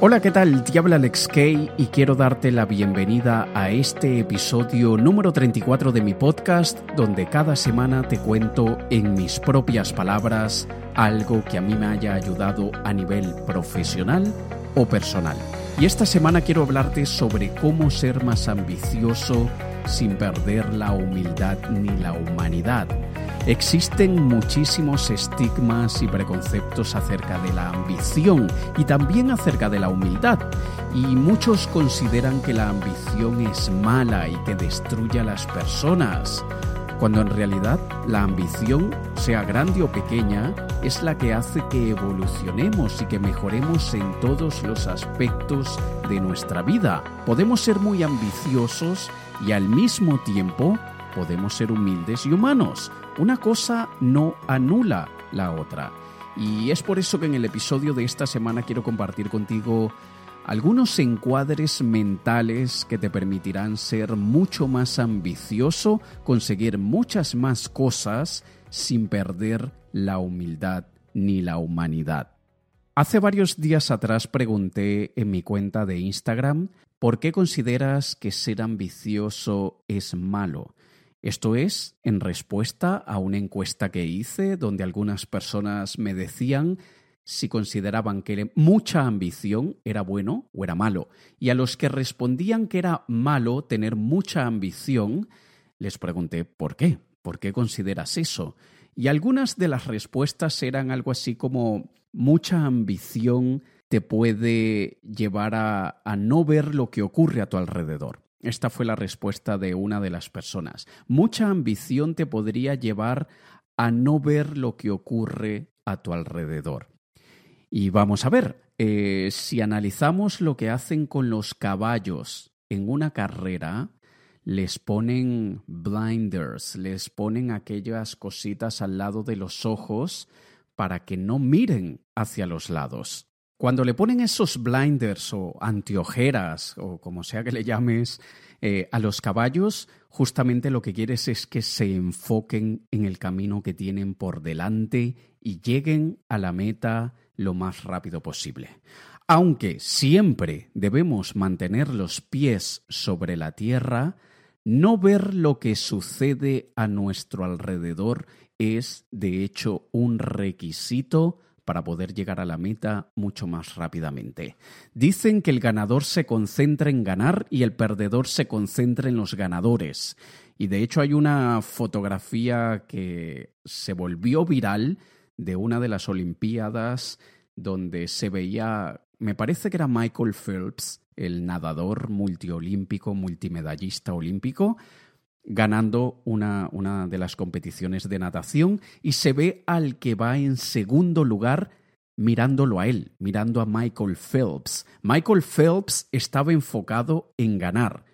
Hola, ¿qué tal? Te habla Alex Kay y quiero darte la bienvenida a este episodio número 34 de mi podcast, donde cada semana te cuento en mis propias palabras algo que a mí me haya ayudado a nivel profesional o personal. Y esta semana quiero hablarte sobre cómo ser más ambicioso sin perder la humildad ni la humanidad. Existen muchísimos estigmas y preconceptos acerca de la ambición y también acerca de la humildad. Y muchos consideran que la ambición es mala y que destruye a las personas, cuando en realidad la ambición, sea grande o pequeña, es la que hace que evolucionemos y que mejoremos en todos los aspectos de nuestra vida. Podemos ser muy ambiciosos y al mismo tiempo podemos ser humildes y humanos. Una cosa no anula la otra. Y es por eso que en el episodio de esta semana quiero compartir contigo algunos encuadres mentales que te permitirán ser mucho más ambicioso, conseguir muchas más cosas sin perder la humildad ni la humanidad. Hace varios días atrás pregunté en mi cuenta de Instagram ¿por qué consideras que ser ambicioso es malo? Esto es en respuesta a una encuesta que hice donde algunas personas me decían si consideraban que mucha ambición era bueno o era malo. Y a los que respondían que era malo tener mucha ambición, les pregunté ¿por qué? ¿Por qué consideras eso? Y algunas de las respuestas eran algo así como mucha ambición te puede llevar a, no ver lo que ocurre a tu alrededor. Esta fue la respuesta de una de las personas. Mucha ambición te podría llevar a no ver lo que ocurre a tu alrededor. Y vamos a ver, eh, si analizamos lo que hacen con los caballos en una carrera, les ponen blinders, les ponen aquellas cositas al lado de los ojos para que no miren hacia los lados. Cuando le ponen esos blinders o antiojeras o como sea que le llames eh, a los caballos, justamente lo que quieres es que se enfoquen en el camino que tienen por delante y lleguen a la meta lo más rápido posible. Aunque siempre debemos mantener los pies sobre la tierra, no ver lo que sucede a nuestro alrededor es, de hecho, un requisito para poder llegar a la meta mucho más rápidamente. Dicen que el ganador se concentra en ganar y el perdedor se concentra en los ganadores. Y de hecho hay una fotografía que se volvió viral de una de las Olimpiadas donde se veía, me parece que era Michael Phelps, el nadador multiolímpico, multimedallista olímpico, ganando una, una de las competiciones de natación y se ve al que va en segundo lugar mirándolo a él, mirando a Michael Phelps. Michael Phelps estaba enfocado en ganar.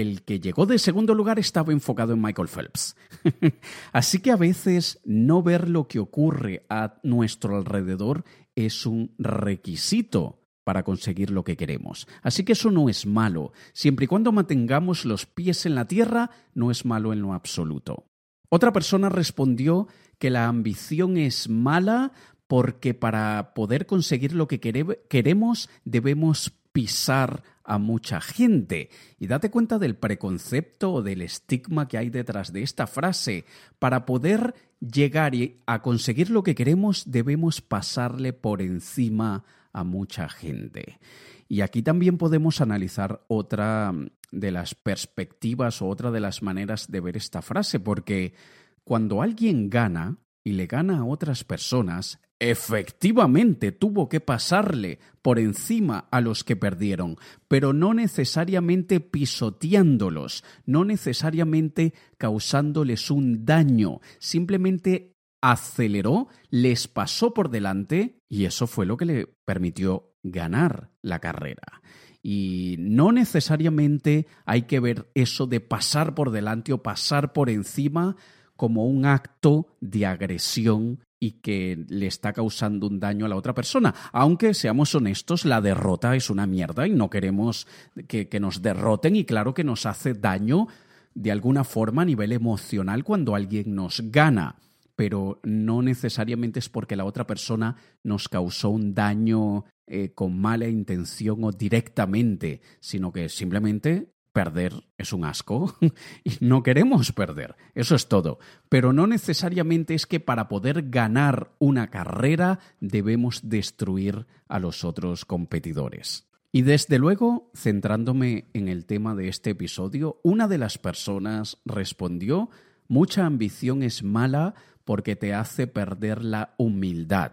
El que llegó de segundo lugar estaba enfocado en Michael Phelps. Así que a veces no ver lo que ocurre a nuestro alrededor es un requisito para conseguir lo que queremos. Así que eso no es malo. Siempre y cuando mantengamos los pies en la tierra, no es malo en lo absoluto. Otra persona respondió que la ambición es mala porque para poder conseguir lo que queremos debemos pisar a mucha gente. Y date cuenta del preconcepto o del estigma que hay detrás de esta frase. Para poder llegar a conseguir lo que queremos debemos pasarle por encima a mucha gente. Y aquí también podemos analizar otra de las perspectivas o otra de las maneras de ver esta frase, porque cuando alguien gana y le gana a otras personas, efectivamente tuvo que pasarle por encima a los que perdieron, pero no necesariamente pisoteándolos, no necesariamente causándoles un daño, simplemente aceleró, les pasó por delante y eso fue lo que le permitió ganar la carrera. Y no necesariamente hay que ver eso de pasar por delante o pasar por encima como un acto de agresión y que le está causando un daño a la otra persona. Aunque seamos honestos, la derrota es una mierda y no queremos que, nos derroten y claro que nos hace daño de alguna forma a nivel emocional cuando alguien nos gana pero no necesariamente es porque la otra persona nos causó un daño eh, con mala intención o directamente, sino que simplemente perder es un asco y no queremos perder. Eso es todo. Pero no necesariamente es que para poder ganar una carrera debemos destruir a los otros competidores. Y desde luego, centrándome en el tema de este episodio, una de las personas respondió, mucha ambición es mala porque te hace perder la humildad.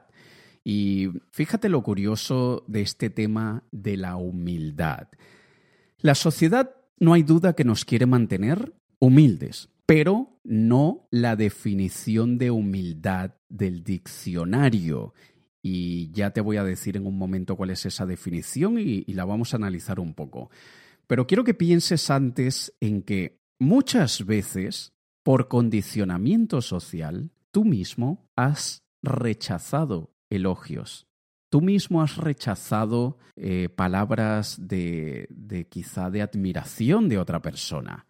Y fíjate lo curioso de este tema de la humildad. La sociedad no hay duda que nos quiere mantener humildes, pero no la definición de humildad del diccionario. Y ya te voy a decir en un momento cuál es esa definición y, y la vamos a analizar un poco. Pero quiero que pienses antes en que muchas veces, por condicionamiento social, tú mismo has rechazado elogios. Tú mismo has rechazado eh, palabras de, de quizá de admiración de otra persona.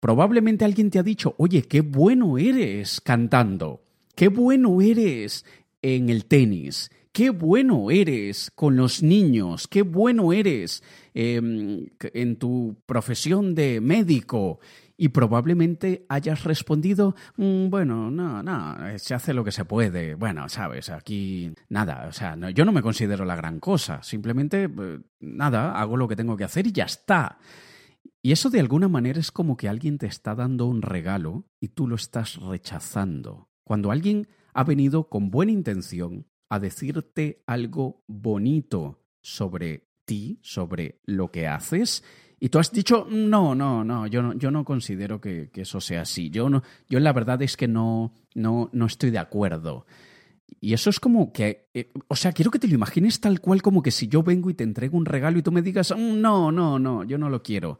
Probablemente alguien te ha dicho, oye, qué bueno eres cantando, qué bueno eres en el tenis, qué bueno eres con los niños, qué bueno eres em, en tu profesión de médico, y probablemente hayas respondido, mm, bueno, no, no, se hace lo que se puede. Bueno, sabes, aquí nada, o sea, yo no me considero la gran cosa, simplemente eh, nada, hago lo que tengo que hacer y ya está. Y eso de alguna manera es como que alguien te está dando un regalo y tú lo estás rechazando. Cuando alguien ha venido con buena intención a decirte algo bonito sobre ti, sobre lo que haces, y tú has dicho, no, no, no, yo no, yo no considero que, eso sea así. Yo, no, yo la verdad es que no, no, no estoy de acuerdo. Y eso es como que, eh, o sea, quiero que te lo imagines tal cual como que si yo vengo y te entrego un regalo y tú me digas, mm, no, no, no, yo no lo quiero.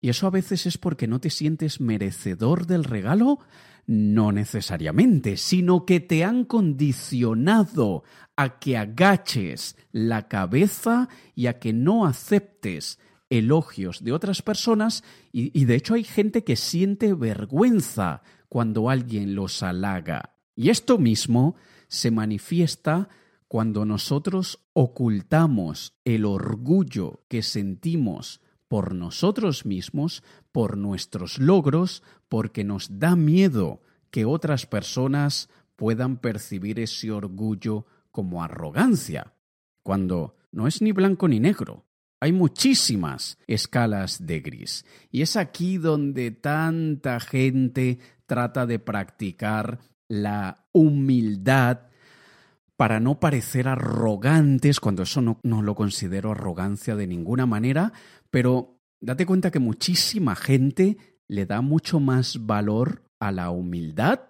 Y eso a veces es porque no te sientes merecedor del regalo, no necesariamente, sino que te han condicionado a que agaches la cabeza y a que no aceptes elogios de otras personas y, de hecho hay gente que siente vergüenza cuando alguien los halaga. Y esto mismo se manifiesta cuando nosotros ocultamos el orgullo que sentimos por nosotros mismos, por nuestros logros, porque nos da miedo que otras personas puedan percibir ese orgullo como arrogancia, cuando no es ni blanco ni negro, hay muchísimas escalas de gris. Y es aquí donde tanta gente trata de practicar la humildad para no parecer arrogantes, cuando eso no, no, lo considero arrogancia de ninguna manera, pero date cuenta que muchísima gente le da mucho más valor a la humildad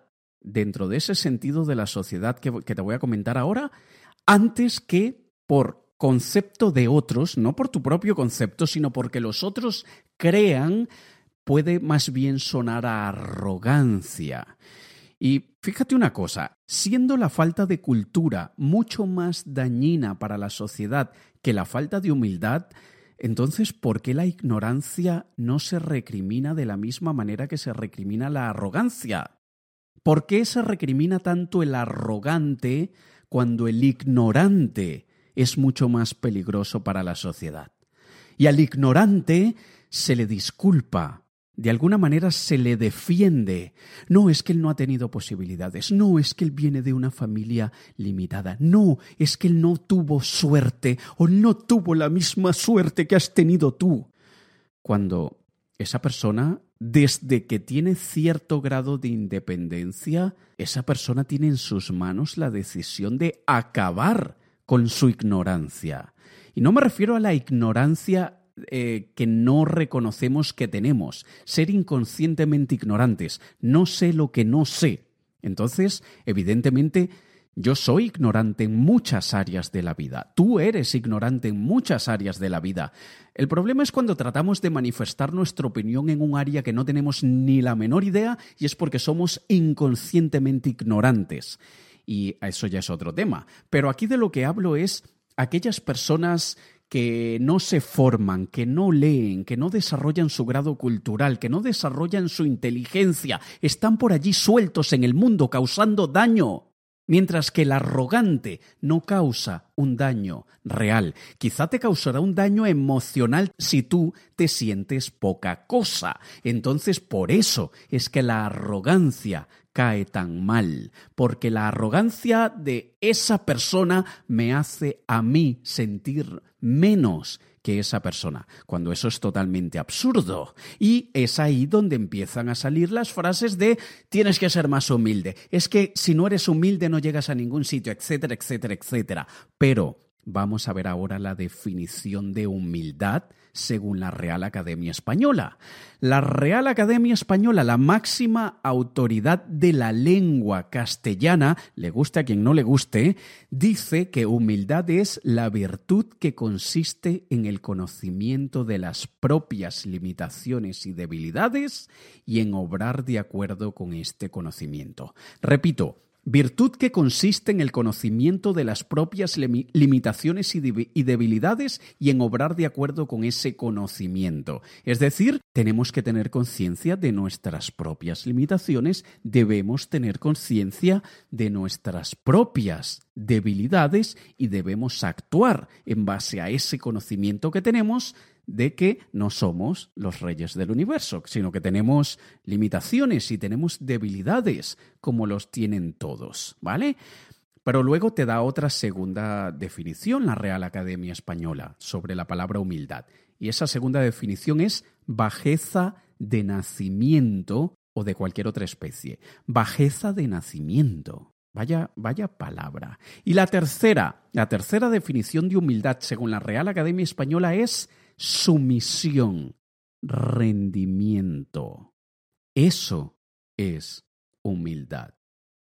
dentro de ese sentido de la sociedad que, te voy a comentar ahora, antes que por concepto de otros, no por tu propio concepto, sino porque los otros crean, puede más bien sonar a arrogancia. Y fíjate una cosa, siendo la falta de cultura mucho más dañina para la sociedad que la falta de humildad, entonces, ¿por qué la ignorancia no se recrimina de la misma manera que se recrimina la arrogancia? ¿Por qué se recrimina tanto el arrogante cuando el ignorante es mucho más peligroso para la sociedad. Y al ignorante se le disculpa, de alguna manera se le defiende. No es que él no ha tenido posibilidades, no es que él viene de una familia limitada, no es que él no tuvo suerte o no tuvo la misma suerte que has tenido tú. Cuando esa persona, desde que tiene cierto grado de independencia, esa persona tiene en sus manos la decisión de acabar con su ignorancia. Y no me refiero a la ignorancia eh, que no reconocemos que tenemos, ser inconscientemente ignorantes, no sé lo que no sé. Entonces, evidentemente, yo soy ignorante en muchas áreas de la vida. Tú eres ignorante en muchas áreas de la vida. El problema es cuando tratamos de manifestar nuestra opinión en un área que no tenemos ni la menor idea y es porque somos inconscientemente ignorantes. y eso ya es otro tema. Pero aquí de lo que hablo es aquellas personas que no se forman, que no leen, que no desarrollan su grado cultural, que no desarrollan su inteligencia, están por allí sueltos en el mundo causando daño. Mientras que el arrogante no causa un daño real, quizá te causará un daño emocional si tú te sientes poca cosa. Entonces, por eso es que la arrogancia cae tan mal, porque la arrogancia de esa persona me hace a mí sentir menos que esa persona, cuando eso es totalmente absurdo. Y es ahí donde empiezan a salir las frases de tienes que ser más humilde, es que si no eres humilde no llegas a ningún sitio, etcétera, etcétera, etcétera. Pero Vamos a ver ahora la definición de humildad según la Real Academia Española. La Real Academia Española, la máxima autoridad de la lengua castellana, le guste a quien no le guste, dice que humildad es la virtud que consiste en el conocimiento de las propias limitaciones y debilidades y en obrar de acuerdo con este conocimiento. Repito, Virtud que consiste en el conocimiento de las propias limitaciones y debilidades y en obrar de acuerdo con ese conocimiento. Es decir, tenemos que tener conciencia de nuestras propias limitaciones, debemos tener conciencia de nuestras propias debilidades y debemos actuar en base a ese conocimiento que tenemos de que no somos los reyes del universo, sino que tenemos limitaciones y tenemos debilidades como los tienen todos, ¿vale? Pero luego te da otra segunda definición la Real Academia Española sobre la palabra humildad. Y esa segunda definición es bajeza de nacimiento o de cualquier otra especie. Bajeza de nacimiento. Vaya, vaya palabra. Y la tercera, la tercera definición de humildad según la Real Academia Española es sumisión, rendimiento. Eso es humildad.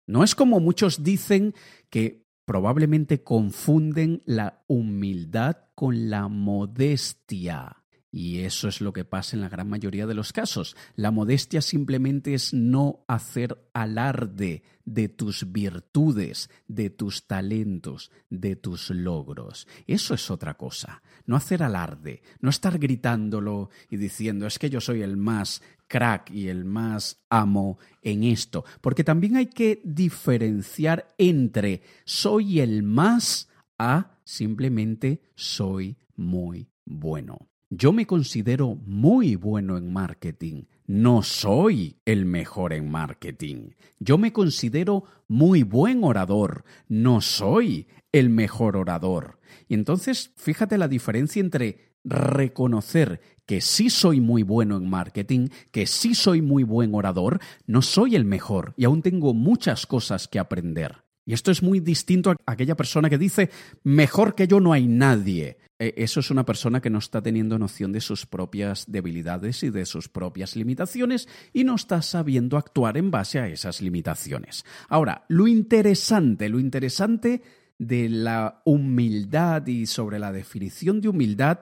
No es como muchos dicen que probablemente confunden la humildad con la modestia. Y eso es lo que pasa en la gran mayoría de los casos. La modestia simplemente es no hacer alarde de tus virtudes, de tus talentos, de tus logros. Eso es otra cosa. No hacer alarde, no estar gritándolo y diciendo es que yo soy el más crack y el más amo en esto. Porque también hay que diferenciar entre soy el más a simplemente soy muy bueno. Yo me considero muy bueno en marketing. No soy el mejor en marketing. Yo me considero muy buen orador. No soy el mejor orador. Y entonces, fíjate la diferencia entre reconocer que sí soy muy bueno en marketing, que sí soy muy buen orador, no soy el mejor y aún tengo muchas cosas que aprender. Y esto es muy distinto a aquella persona que dice, mejor que yo no hay nadie. E, eso es una persona que no está teniendo noción de sus propias debilidades y de sus propias limitaciones y no está sabiendo actuar en base a esas limitaciones. Ahora, lo interesante, lo interesante de la humildad y sobre la definición de humildad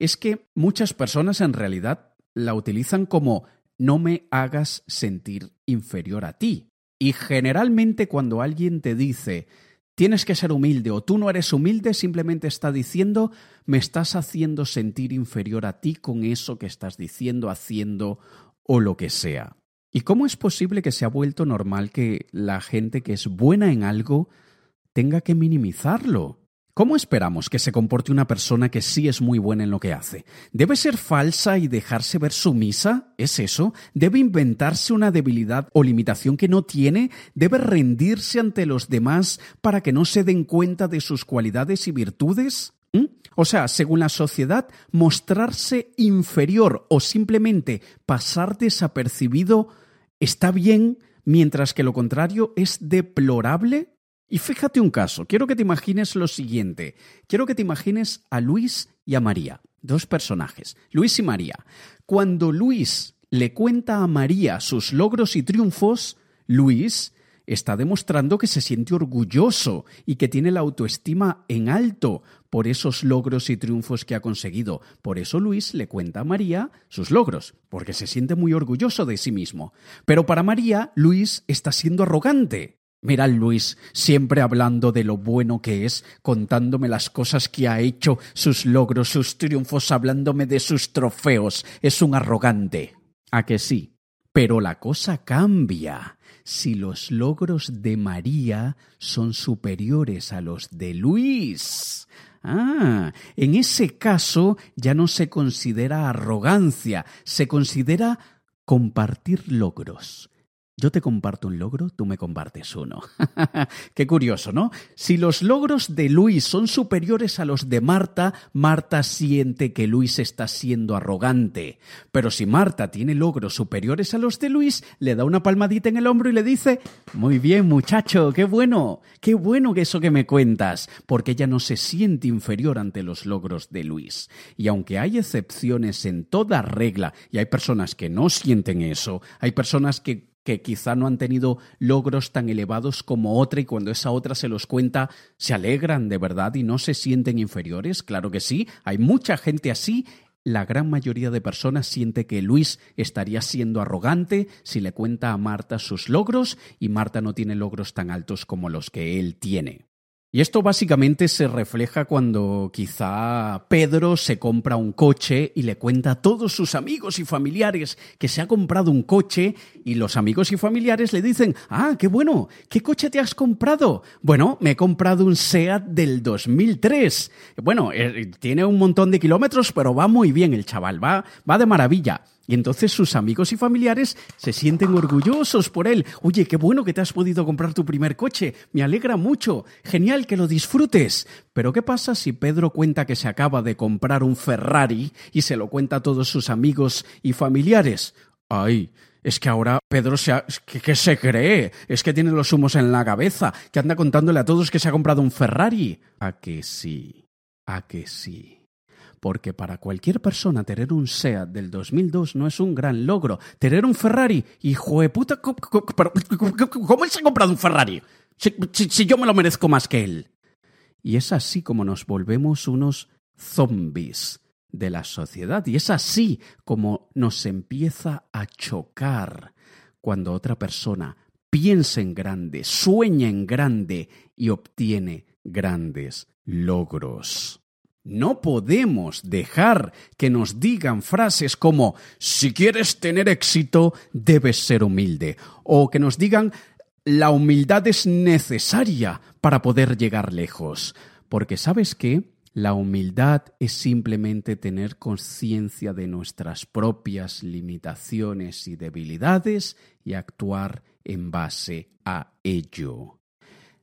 es que muchas personas en realidad la utilizan como no me hagas sentir inferior a ti. Y generalmente cuando alguien te dice tienes que ser humilde o tú no eres humilde, simplemente está diciendo me estás haciendo sentir inferior a ti con eso que estás diciendo, haciendo o lo que sea. ¿Y cómo es posible que se ha vuelto normal que la gente que es buena en algo tenga que minimizarlo? ¿Cómo esperamos que se comporte una persona que sí es muy buena en lo que hace? ¿Debe ser falsa y dejarse ver sumisa? ¿Es eso? ¿Debe inventarse una debilidad o limitación que no tiene? ¿Debe rendirse ante los demás para que no se den cuenta de sus cualidades y virtudes? ¿Mm? O sea, según la sociedad, mostrarse inferior o simplemente pasar desapercibido está bien, mientras que lo contrario es deplorable. Y fíjate un caso, quiero que te imagines lo siguiente, quiero que te imagines a Luis y a María, dos personajes, Luis y María. Cuando Luis le cuenta a María sus logros y triunfos, Luis está demostrando que se siente orgulloso y que tiene la autoestima en alto por esos logros y triunfos que ha conseguido. Por eso Luis le cuenta a María sus logros, porque se siente muy orgulloso de sí mismo. Pero para María, Luis está siendo arrogante. Mira Luis, siempre hablando de lo bueno que es, contándome las cosas que ha hecho, sus logros, sus triunfos, hablándome de sus trofeos. Es un arrogante. ¿A que sí? Pero la cosa cambia si los logros de María son superiores a los de Luis. Ah, en ese caso ya no se considera arrogancia, se considera compartir logros. Yo te comparto un logro, tú me compartes uno. Qué curioso, ¿no? Si los logros de Luis son superiores a los de Marta, Marta siente que Luis está siendo arrogante. Pero si Marta tiene logros superiores a los de Luis, le da una palmadita en el hombro y le dice, muy bien muchacho, qué bueno, qué bueno que eso que me cuentas, porque ella no se siente inferior ante los logros de Luis. Y aunque hay excepciones en toda regla, y hay personas que no sienten eso, hay personas que que quizá no han tenido logros tan elevados como otra y cuando esa otra se los cuenta se alegran de verdad y no se sienten inferiores? Claro que sí, hay mucha gente así. La gran mayoría de personas siente que Luis estaría siendo arrogante si le cuenta a Marta sus logros y Marta no tiene logros tan altos como los que él tiene. Y esto básicamente se refleja cuando quizá Pedro se compra un coche y le cuenta a todos sus amigos y familiares que se ha comprado un coche y los amigos y familiares le dicen, ah, qué bueno, ¿qué coche te has comprado? Bueno, me he comprado un SEAT del 2003. Bueno, eh, tiene un montón de kilómetros, pero va muy bien el chaval, va, va de maravilla. Y entonces sus amigos y familiares se sienten orgullosos por él. Oye, qué bueno que te has podido comprar tu primer coche. Me alegra mucho. Genial que lo disfrutes. Pero ¿qué pasa si Pedro cuenta que se acaba de comprar un Ferrari y se lo cuenta a todos sus amigos y familiares? Ay, es que ahora Pedro se ha... ¿Qué, se cree? Es que tiene los humos en la cabeza, que anda contándole a todos que se ha comprado un Ferrari. ¿A que sí? ¿A que sí? Porque para cualquier persona tener un SEAT del 2002 no es un gran logro. Tener un Ferrari, hijo de puta, ¿cómo él se ha comprado un Ferrari? Si, yo me lo merezco más que él. Y es así como nos volvemos unos zombies de la sociedad. Y es así como nos empieza a chocar cuando otra persona piensa en grande, sueña en grande y obtiene grandes logros. No podemos dejar que nos digan frases como si quieres tener éxito debes ser humilde o que nos digan la humildad es necesaria para poder llegar lejos. Porque sabes qué? La humildad es simplemente tener conciencia de nuestras propias limitaciones y debilidades y actuar en base a ello.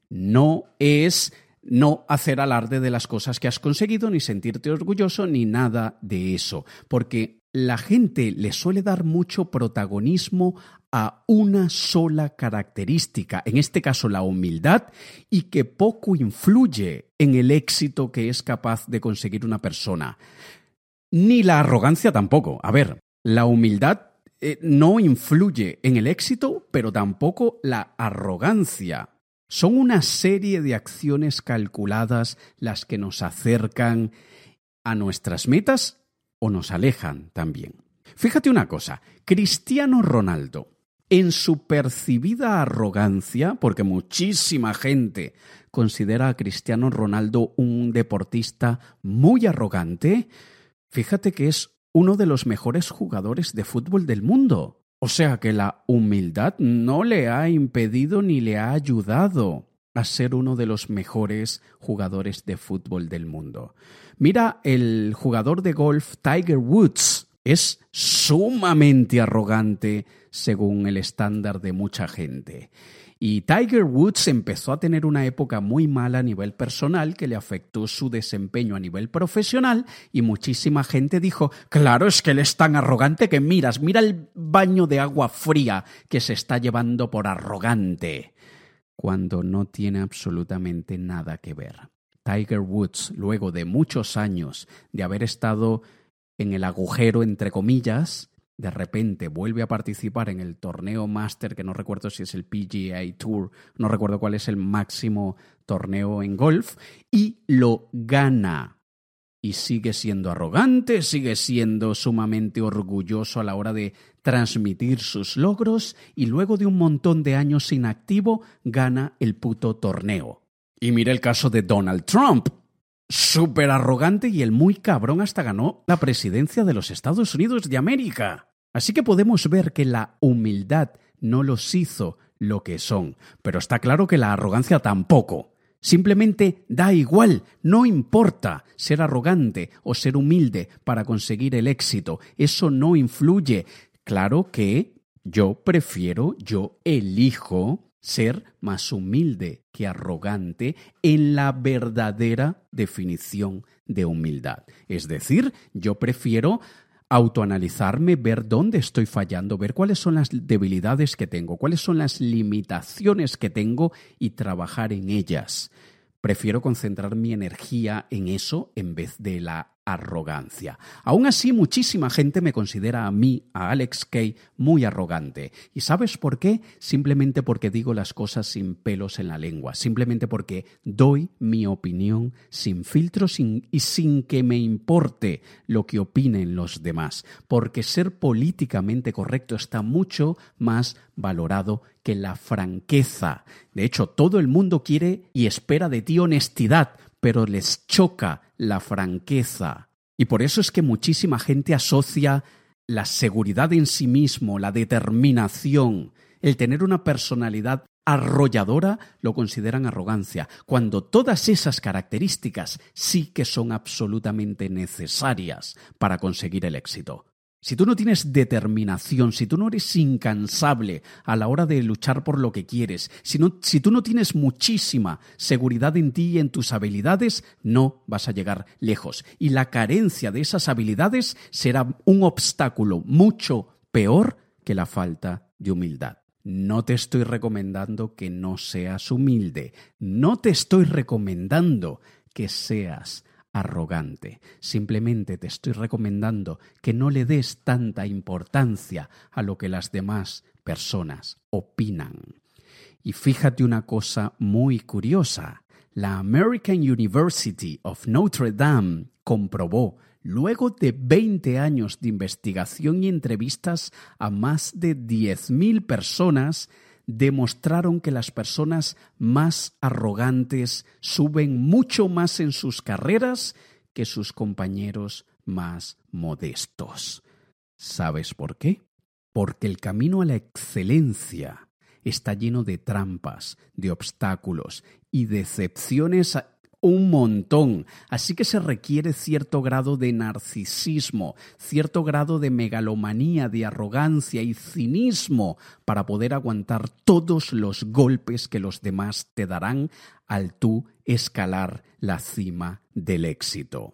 No es no hacer alarde de las cosas que has conseguido, ni sentirte orgulloso, ni nada de eso, porque la gente le suele dar mucho protagonismo a una sola característica, en este caso la humildad, y que poco influye en el éxito que es capaz de conseguir una persona. Ni la arrogancia tampoco. A ver, la humildad eh, no influye en el éxito, pero tampoco la arrogancia. Son una serie de acciones calculadas las que nos acercan a nuestras metas o nos alejan también. Fíjate una cosa, Cristiano Ronaldo, en su percibida arrogancia, porque muchísima gente considera a Cristiano Ronaldo un deportista muy arrogante, fíjate que es uno de los mejores jugadores de fútbol del mundo. O sea que la humildad no le ha impedido ni le ha ayudado a ser uno de los mejores jugadores de fútbol del mundo. Mira, el jugador de golf Tiger Woods es sumamente arrogante según el estándar de mucha gente. Y Tiger Woods empezó a tener una época muy mala a nivel personal que le afectó su desempeño a nivel profesional y muchísima gente dijo, claro, es que él es tan arrogante que miras, mira el baño de agua fría que se está llevando por arrogante, cuando no tiene absolutamente nada que ver. Tiger Woods, luego de muchos años de haber estado en el agujero, entre comillas, de repente vuelve a participar en el torneo Master, que no recuerdo si es el PGA Tour, no recuerdo cuál es el máximo torneo en golf, y lo gana. Y sigue siendo arrogante, sigue siendo sumamente orgulloso a la hora de transmitir sus logros y luego de un montón de años inactivo gana el puto torneo. Y mira el caso de Donald Trump. Súper arrogante y el muy cabrón hasta ganó la presidencia de los Estados Unidos de América. Así que podemos ver que la humildad no los hizo lo que son, pero está claro que la arrogancia tampoco. Simplemente da igual, no importa ser arrogante o ser humilde para conseguir el éxito, eso no influye. Claro que yo prefiero, yo elijo ser más humilde que arrogante en la verdadera definición de humildad. Es decir, yo prefiero autoanalizarme, ver dónde estoy fallando, ver cuáles son las debilidades que tengo, cuáles son las limitaciones que tengo y trabajar en ellas. Prefiero concentrar mi energía en eso en vez de la arrogancia. Aún así, muchísima gente me considera a mí, a Alex Kay, muy arrogante. ¿Y sabes por qué? Simplemente porque digo las cosas sin pelos en la lengua, simplemente porque doy mi opinión sin filtros y sin que me importe lo que opinen los demás, porque ser políticamente correcto está mucho más valorado que la franqueza. De hecho, todo el mundo quiere y espera de ti honestidad, pero les choca la franqueza. Y por eso es que muchísima gente asocia la seguridad en sí mismo, la determinación, el tener una personalidad arrolladora, lo consideran arrogancia, cuando todas esas características sí que son absolutamente necesarias para conseguir el éxito. Si tú no tienes determinación, si tú no eres incansable a la hora de luchar por lo que quieres, si, tú no tienes muchísima seguridad en ti y en tus habilidades, no vas a llegar lejos. Y la carencia de esas habilidades será un obstáculo mucho peor que la falta de humildad. No te estoy recomendando que no seas humilde, no te estoy recomendando que seas arrogante. Simplemente te estoy recomendando que no le des tanta importancia a lo que las demás personas opinan. Y fíjate una cosa muy curiosa. La American University of Notre Dame comprobó, luego de 20 años de investigación y entrevistas a más de 10.000 personas, demostraron que las personas más arrogantes suben mucho más en sus carreras que sus compañeros más modestos. ¿Sabes por qué? Porque el camino a la excelencia está lleno de trampas, de obstáculos y decepciones un montón. Así que se requiere cierto grado de narcisismo, cierto grado de megalomanía, de arrogancia y cinismo para poder aguantar todos los golpes que los demás te darán al tú escalar la cima del éxito.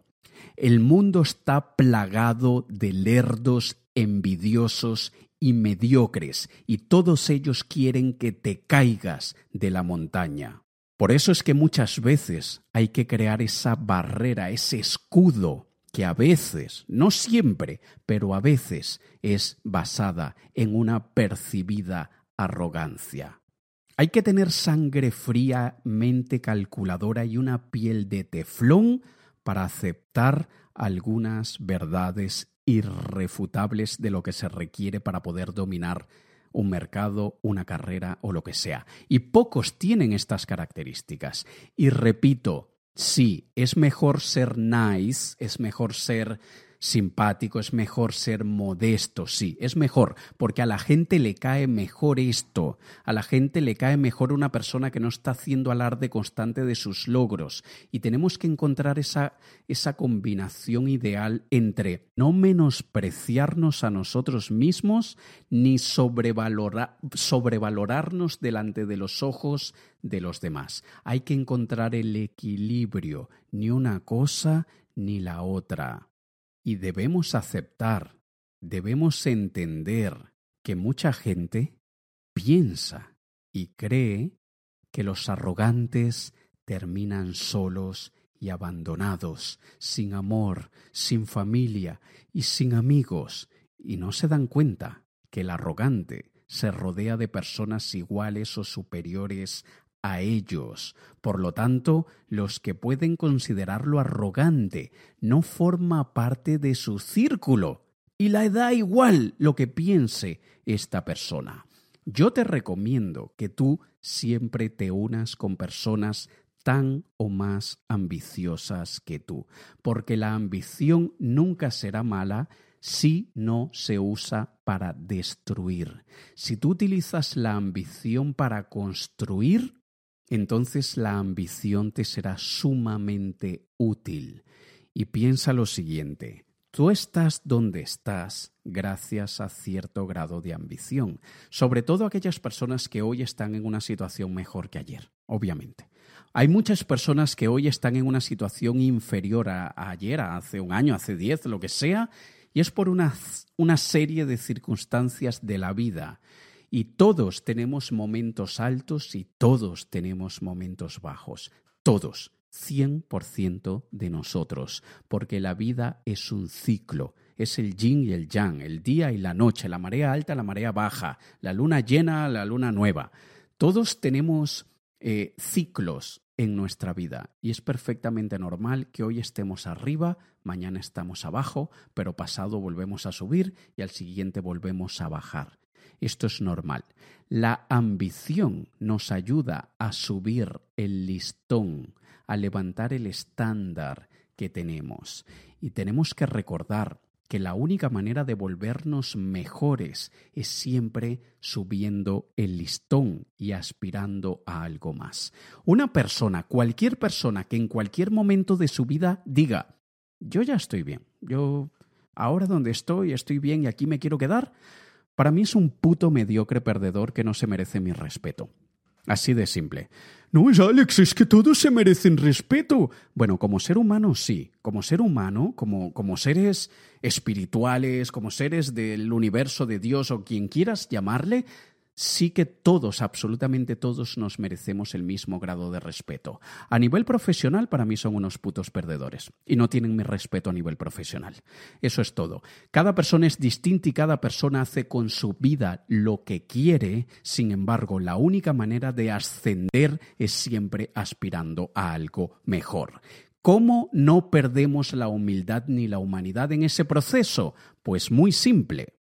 El mundo está plagado de lerdos envidiosos y mediocres, y todos ellos quieren que te caigas de la montaña. Por eso es que muchas veces hay que crear esa barrera, ese escudo que a veces, no siempre, pero a veces es basada en una percibida arrogancia. Hay que tener sangre fría, mente calculadora y una piel de teflón para aceptar algunas verdades irrefutables de lo que se requiere para poder dominar un mercado, una carrera o lo que sea. Y pocos tienen estas características. Y repito, sí, es mejor ser nice, es mejor ser simpático, es mejor ser modesto, sí, es mejor, porque a la gente le cae mejor esto, a la gente le cae mejor una persona que no está haciendo alarde constante de sus logros, y tenemos que encontrar esa, esa combinación ideal entre no menospreciarnos a nosotros mismos, ni sobrevalorarnos delante de los ojos de los demás. Hay que encontrar el equilibrio, ni una cosa ni la otra. Y debemos aceptar, debemos entender que mucha gente piensa y cree que los arrogantes terminan solos y abandonados, sin amor, sin familia y sin amigos, y no se dan cuenta que el arrogante se rodea de personas iguales o superiores a ellos. Por lo tanto, los que pueden considerarlo arrogante no forma parte de su círculo y le da igual lo que piense esta persona. Yo te recomiendo que tú siempre te unas con personas tan o más ambiciosas que tú, porque la ambición nunca será mala si no se usa para destruir. Si tú utilizas la ambición para construir, entonces la ambición te será sumamente útil. Y piensa lo siguiente, tú estás donde estás gracias a cierto grado de ambición, sobre todo aquellas personas que hoy están en una situación mejor que ayer, obviamente. Hay muchas personas que hoy están en una situación inferior a, ayer, a hace un año, hace diez, lo que sea, y es por una, una serie de circunstancias de la vida. Y todos tenemos momentos altos y todos tenemos momentos bajos. Todos. 100% de nosotros, porque la vida es un ciclo, es el yin y el yang, el día y la noche, la marea alta, la marea baja, la luna llena, la luna nueva. Todos tenemos eh, ciclos en nuestra vida y es perfectamente normal que hoy estemos arriba, mañana estamos abajo, pero pasado volvemos a subir y al siguiente volvemos a bajar. Esto es normal. La ambición nos ayuda a subir el listón, a levantar el estándar que tenemos. Y tenemos que recordar que la única manera de volvernos mejores es siempre subiendo el listón y aspirando a algo más. Una persona, cualquier persona que en cualquier momento de su vida diga, yo ya estoy bien, yo ahora donde estoy estoy bien y aquí me quiero quedar, para mí es un puto mediocre perdedor que no se merece mi respeto. Así de simple. No es Alex, es que todos se merecen respeto. Bueno, como ser humano sí, como ser humano, como, como seres espirituales, como seres del universo de Dios o quien quieras llamarle, sí que todos, absolutamente todos, nos merecemos el mismo grado de respeto. A nivel profesional, para mí son unos putos perdedores y no tienen mi respeto a nivel profesional. Eso es todo. Cada persona es distinta y cada persona hace con su vida lo que quiere, sin embargo, la única manera de ascender es siempre aspirando a algo mejor. ¿Cómo no perdemos la humildad ni la humanidad en ese proceso? Pues muy simple,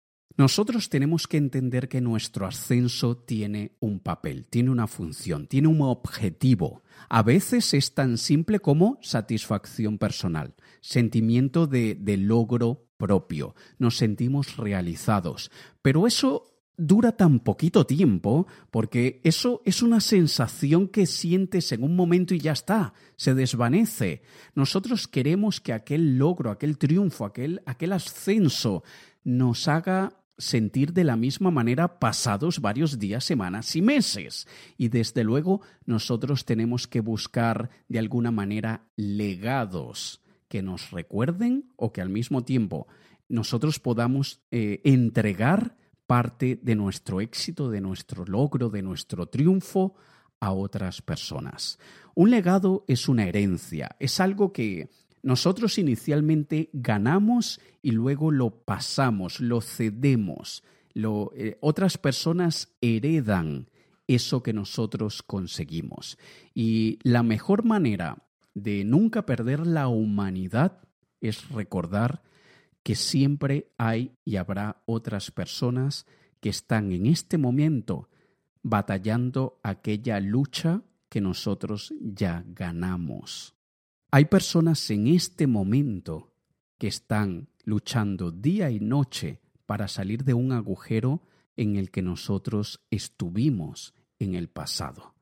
nosotros tenemos que entender que nuestro ascenso tiene un papel, tiene una función, tiene un objetivo. A veces es tan simple como satisfacción personal, sentimiento de, logro propio, nos sentimos realizados. Pero eso dura tan poquito tiempo porque eso es una sensación que sientes en un momento y ya está, se desvanece. Nosotros queremos que aquel logro, aquel triunfo, aquel, ascenso nos haga sentir de la misma manera pasados varios días, semanas y meses. Y desde luego nosotros tenemos que buscar de alguna manera legados que nos recuerden o que al mismo tiempo nosotros podamos eh, entregar parte de nuestro éxito, de nuestro logro, de nuestro triunfo a otras personas. Un legado es una herencia, es algo que nosotros inicialmente ganamos y luego lo pasamos, lo cedemos. Eh, otras personas heredan eso que nosotros conseguimos. Y la mejor manera de nunca perder la humanidad es recordar que siempre hay y habrá otras personas que están en este momento batallando aquella lucha que nosotros ya ganamos. Hay personas en este momento que están luchando día y noche para salir de un agujero en el que nosotros estuvimos en el pasado.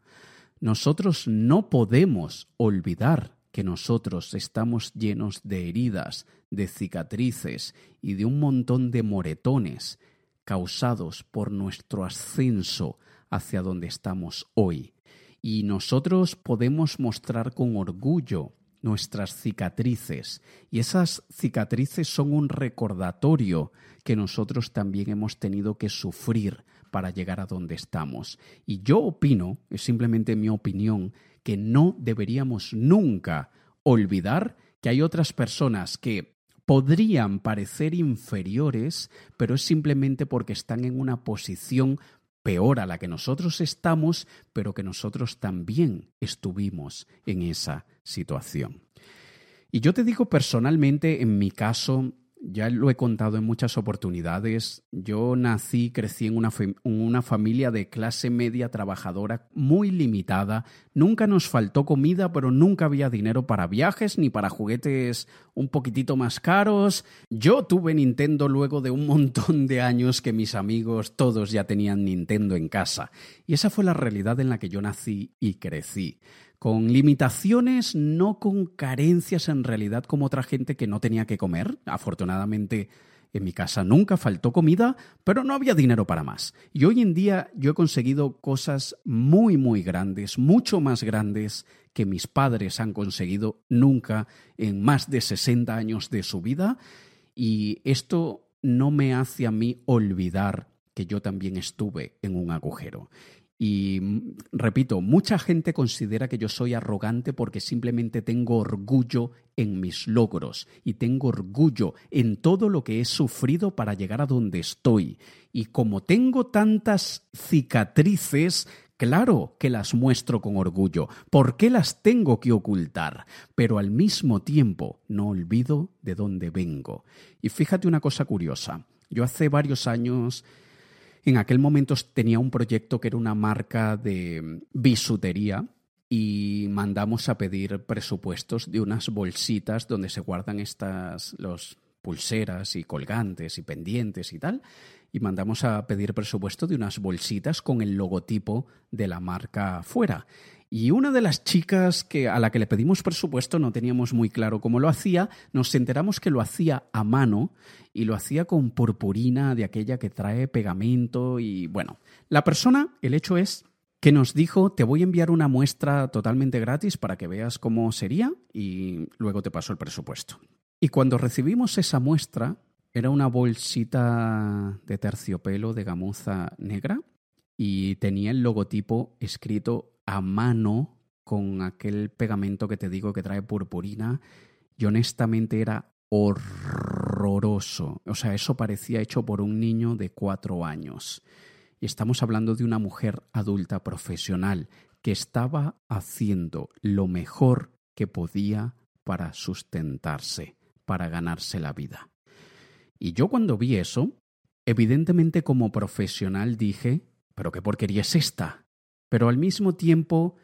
Nosotros no podemos olvidar que nosotros estamos llenos de heridas, de cicatrices y de un montón de moretones causados por nuestro ascenso hacia donde estamos hoy. Y nosotros podemos mostrar con orgullo nuestras cicatrices. Y esas cicatrices son un recordatorio que nosotros también hemos tenido que sufrir para llegar a donde estamos. Y yo opino, es simplemente mi opinión, que no deberíamos nunca olvidar que hay otras personas que podrían parecer inferiores, pero es simplemente porque están en una posición peor a la que nosotros estamos, pero que nosotros también estuvimos en esa situación. Y yo te digo personalmente, en mi caso, ya lo he contado en muchas oportunidades. Yo nací, crecí en una, una, familia de clase media trabajadora muy limitada. Nunca nos faltó comida, pero nunca había dinero para viajes ni para juguetes un poquitito más caros. Yo tuve Nintendo luego de un montón de años que mis amigos todos ya tenían Nintendo en casa. Y esa fue la realidad en la que yo nací y crecí con limitaciones, no con carencias en realidad como otra gente que no tenía que comer. Afortunadamente en mi casa nunca faltó comida, pero no había dinero para más. Y hoy en día yo he conseguido cosas muy, muy grandes, mucho más grandes que mis padres han conseguido nunca en más de 60 años de su vida. Y esto no me hace a mí olvidar que yo también estuve en un agujero. Y mm, repito, mucha gente considera que yo soy arrogante porque simplemente tengo orgullo en mis logros y tengo orgullo en todo lo que he sufrido para llegar a donde estoy. Y como tengo tantas cicatrices, Claro que las muestro con orgullo. ¿Por qué las tengo que ocultar? Pero al mismo tiempo no olvido de dónde vengo. Y fíjate una cosa curiosa. Yo hace varios años en aquel momento tenía un proyecto que era una marca de bisutería y mandamos a pedir presupuestos de unas bolsitas donde se guardan estas los pulseras y colgantes y pendientes y tal y mandamos a pedir presupuesto de unas bolsitas con el logotipo de la marca fuera y una de las chicas que, a la que le pedimos presupuesto, no teníamos muy claro cómo lo hacía, nos enteramos que lo hacía a mano y lo hacía con purpurina de aquella que trae pegamento y bueno, la persona, el hecho es que nos dijo, te voy a enviar una muestra totalmente gratis para que veas cómo sería y luego te paso el presupuesto. Y cuando recibimos esa muestra, era una bolsita de terciopelo de gamuza negra y tenía el logotipo escrito a mano con aquel pegamento que te digo que trae purpurina y honestamente era horroroso. O sea, eso parecía hecho por un niño de cuatro años. Y estamos hablando de una mujer adulta profesional que estaba haciendo lo mejor que podía para sustentarse, para ganarse la vida. Y yo cuando vi eso, evidentemente como profesional dije, pero qué porquería es esta pero al mismo tiempo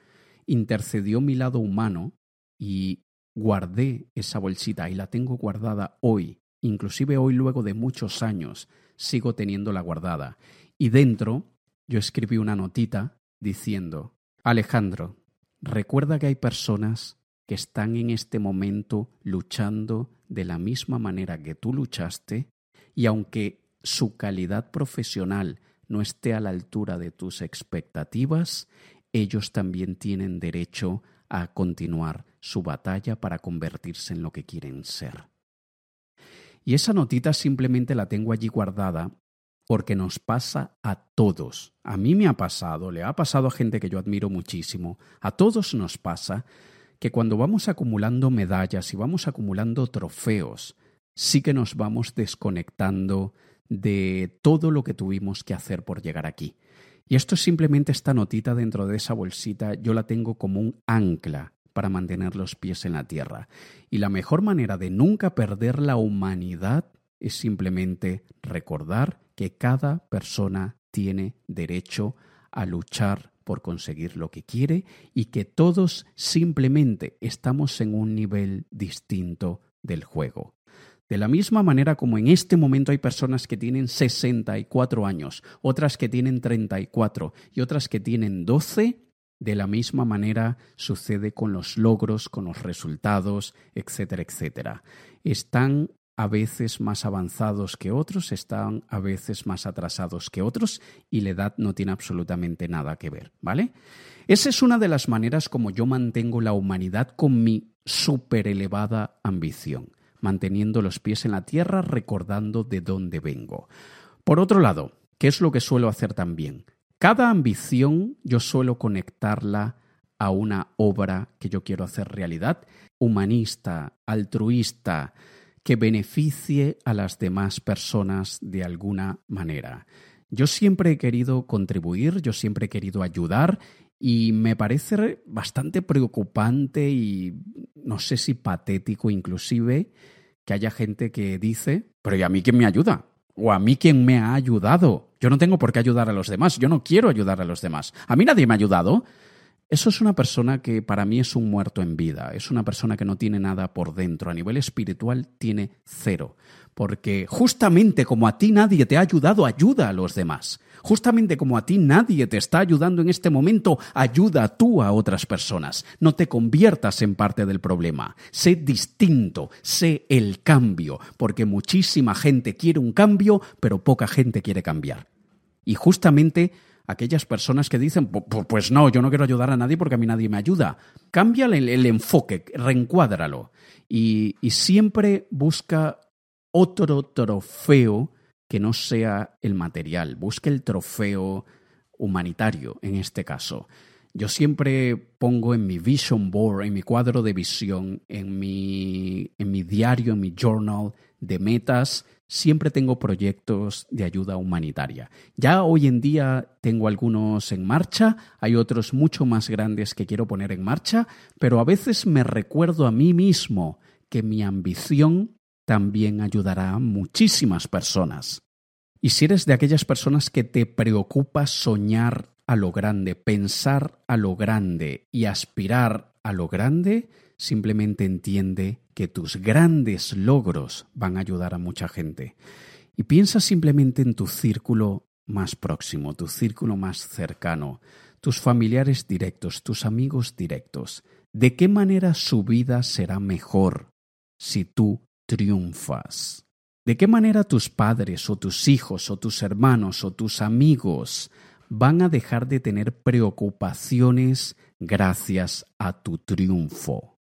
intercedió mi lado humano y guardé esa bolsita y la tengo guardada hoy, inclusive hoy luego de muchos años, sigo teniéndola guardada. Y dentro yo escribí una notita diciendo, Alejandro, recuerda que hay personas que están en este momento luchando de la misma manera que tú luchaste y aunque su calidad profesional no esté a la altura de tus expectativas, ellos también tienen derecho a continuar su batalla para convertirse en lo que quieren ser. Y esa notita simplemente la tengo allí guardada porque nos pasa a todos. A mí me ha pasado, le ha pasado a gente que yo admiro muchísimo, a todos nos pasa que cuando vamos acumulando medallas y vamos acumulando trofeos, sí que nos vamos desconectando de todo lo que tuvimos que hacer por llegar aquí. Y esto es simplemente esta notita dentro de esa bolsita, yo la tengo como un ancla para mantener los pies en la tierra. Y la mejor manera de nunca perder la humanidad es simplemente recordar que cada persona tiene derecho a luchar por conseguir lo que quiere y que todos simplemente estamos en un nivel distinto del juego. De la misma manera como en este momento hay personas que tienen 64 años, otras que tienen 34 y otras que tienen 12, de la misma manera sucede con los logros, con los resultados, etcétera, etcétera. Están a veces más avanzados que otros, están a veces más atrasados que otros y la edad no tiene absolutamente nada que ver, ¿vale? Esa es una de las maneras como yo mantengo la humanidad con mi super elevada ambición manteniendo los pies en la tierra, recordando de dónde vengo. Por otro lado, ¿qué es lo que suelo hacer también? Cada ambición yo suelo conectarla a una obra que yo quiero hacer realidad, humanista, altruista, que beneficie a las demás personas de alguna manera. Yo siempre he querido contribuir, yo siempre he querido ayudar y me parece bastante preocupante y no sé si patético inclusive que haya gente que dice, pero ¿y a mí quién me ayuda? O a mí quién me ha ayudado. Yo no tengo por qué ayudar a los demás, yo no quiero ayudar a los demás. A mí nadie me ha ayudado. Eso es una persona que para mí es un muerto en vida, es una persona que no tiene nada por dentro, a nivel espiritual tiene cero, porque justamente como a ti nadie te ha ayudado, ayuda a los demás. Justamente como a ti nadie te está ayudando en este momento, ayuda tú a otras personas. No te conviertas en parte del problema. Sé distinto, sé el cambio, porque muchísima gente quiere un cambio, pero poca gente quiere cambiar. Y justamente aquellas personas que dicen, pues no, yo no quiero ayudar a nadie porque a mí nadie me ayuda. Cambia el, enfoque, reencuádralo y, y siempre busca otro trofeo que no sea el material. Busque el trofeo humanitario en este caso. Yo siempre pongo en mi vision board, en mi cuadro de visión, en mi, en mi diario, en mi journal de metas, siempre tengo proyectos de ayuda humanitaria. Ya hoy en día tengo algunos en marcha, hay otros mucho más grandes que quiero poner en marcha, pero a veces me recuerdo a mí mismo que mi ambición también ayudará a muchísimas personas. Y si eres de aquellas personas que te preocupa soñar a lo grande, pensar a lo grande y aspirar a lo grande, simplemente entiende que tus grandes logros van a ayudar a mucha gente. Y piensa simplemente en tu círculo más próximo, tu círculo más cercano, tus familiares directos, tus amigos directos. ¿De qué manera su vida será mejor si tú triunfas? ¿De qué manera tus padres o tus hijos o tus hermanos o tus amigos van a dejar de tener preocupaciones gracias a tu triunfo?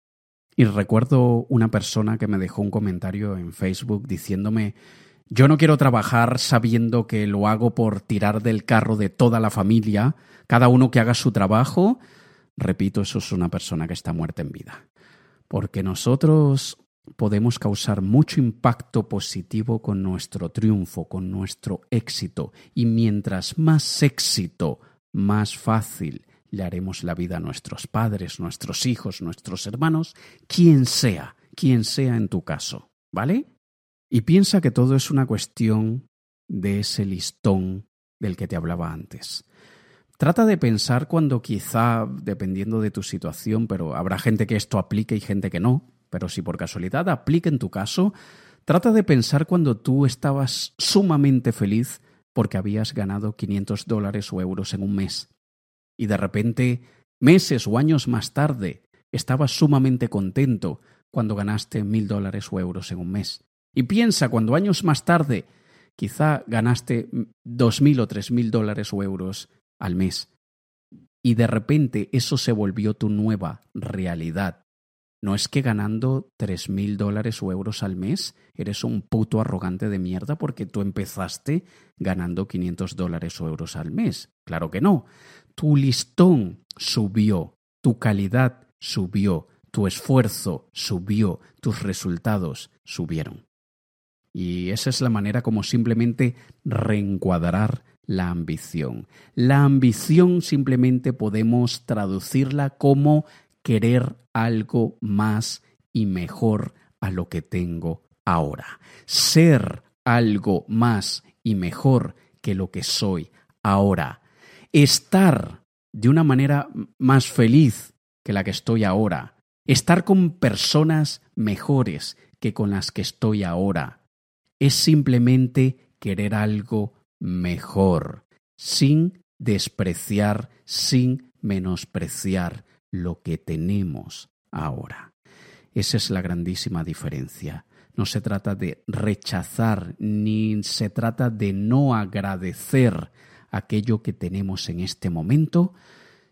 Y recuerdo una persona que me dejó un comentario en Facebook diciéndome, yo no quiero trabajar sabiendo que lo hago por tirar del carro de toda la familia, cada uno que haga su trabajo. Repito, eso es una persona que está muerta en vida. Porque nosotros podemos causar mucho impacto positivo con nuestro triunfo, con nuestro éxito. Y mientras más éxito, más fácil le haremos la vida a nuestros padres, nuestros hijos, nuestros hermanos, quien sea, quien sea en tu caso, ¿vale? Y piensa que todo es una cuestión de ese listón del que te hablaba antes. Trata de pensar cuando quizá, dependiendo de tu situación, pero habrá gente que esto aplique y gente que no, pero si por casualidad aplica en tu caso, trata de pensar cuando tú estabas sumamente feliz porque habías ganado 500 dólares o euros en un mes y de repente, meses o años más tarde, estabas sumamente contento cuando ganaste mil dólares o euros en un mes. Y piensa cuando años más tarde quizá ganaste dos mil o tres mil dólares o euros al mes. Y de repente eso se volvió tu nueva realidad. No es que ganando tres mil dólares o euros al mes eres un puto arrogante de mierda porque tú empezaste ganando 500 dólares o euros al mes. Claro que no tu listón subió, tu calidad subió, tu esfuerzo subió, tus resultados subieron. Y esa es la manera como simplemente reencuadrar la ambición. La ambición simplemente podemos traducirla como querer algo más y mejor a lo que tengo ahora. Ser algo más y mejor que lo que soy ahora. Estar de una manera más feliz que la que estoy ahora, estar con personas mejores que con las que estoy ahora, es simplemente querer algo mejor, sin despreciar, sin menospreciar lo que tenemos ahora. Esa es la grandísima diferencia. No se trata de rechazar ni se trata de no agradecer aquello que tenemos en este momento,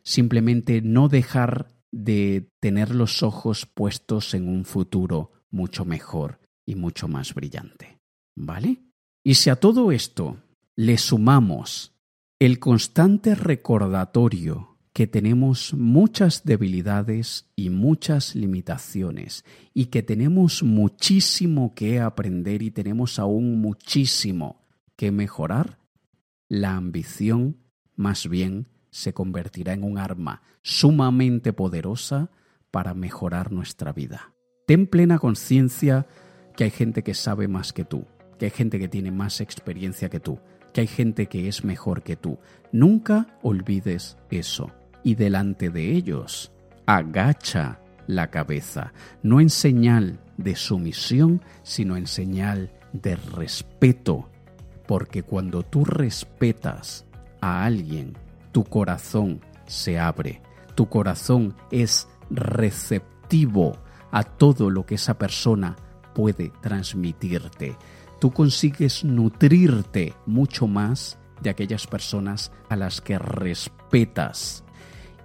simplemente no dejar de tener los ojos puestos en un futuro mucho mejor y mucho más brillante. ¿Vale? Y si a todo esto le sumamos el constante recordatorio que tenemos muchas debilidades y muchas limitaciones y que tenemos muchísimo que aprender y tenemos aún muchísimo que mejorar, la ambición más bien se convertirá en un arma sumamente poderosa para mejorar nuestra vida. Ten plena conciencia que hay gente que sabe más que tú, que hay gente que tiene más experiencia que tú, que hay gente que es mejor que tú. Nunca olvides eso. Y delante de ellos, agacha la cabeza, no en señal de sumisión, sino en señal de respeto. Porque cuando tú respetas a alguien, tu corazón se abre, tu corazón es receptivo a todo lo que esa persona puede transmitirte. Tú consigues nutrirte mucho más de aquellas personas a las que respetas.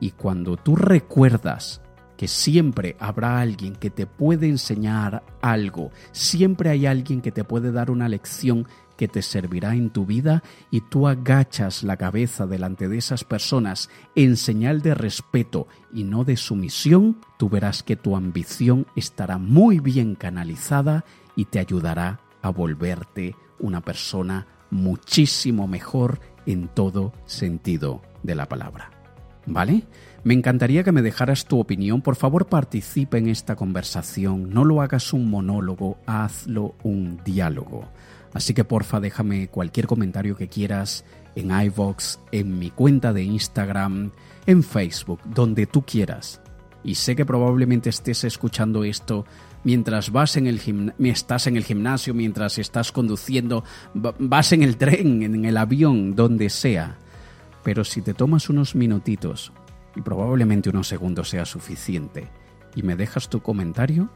Y cuando tú recuerdas que siempre habrá alguien que te puede enseñar algo, siempre hay alguien que te puede dar una lección que te servirá en tu vida y tú agachas la cabeza delante de esas personas en señal de respeto y no de sumisión, tú verás que tu ambición estará muy bien canalizada y te ayudará a volverte una persona muchísimo mejor en todo sentido de la palabra. ¿Vale? Me encantaría que me dejaras tu opinión. Por favor, participe en esta conversación. No lo hagas un monólogo, hazlo un diálogo. Así que porfa, déjame cualquier comentario que quieras en iVox, en mi cuenta de Instagram, en Facebook, donde tú quieras. Y sé que probablemente estés escuchando esto mientras vas en el estás en el gimnasio, mientras estás conduciendo, vas en el tren, en el avión, donde sea. Pero si te tomas unos minutitos, y probablemente unos segundos sea suficiente, y me dejas tu comentario,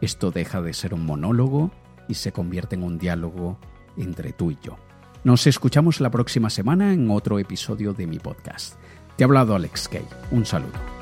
esto deja de ser un monólogo y se convierte en un diálogo entre tú y yo. Nos escuchamos la próxima semana en otro episodio de mi podcast. Te ha hablado Alex Kay. Un saludo.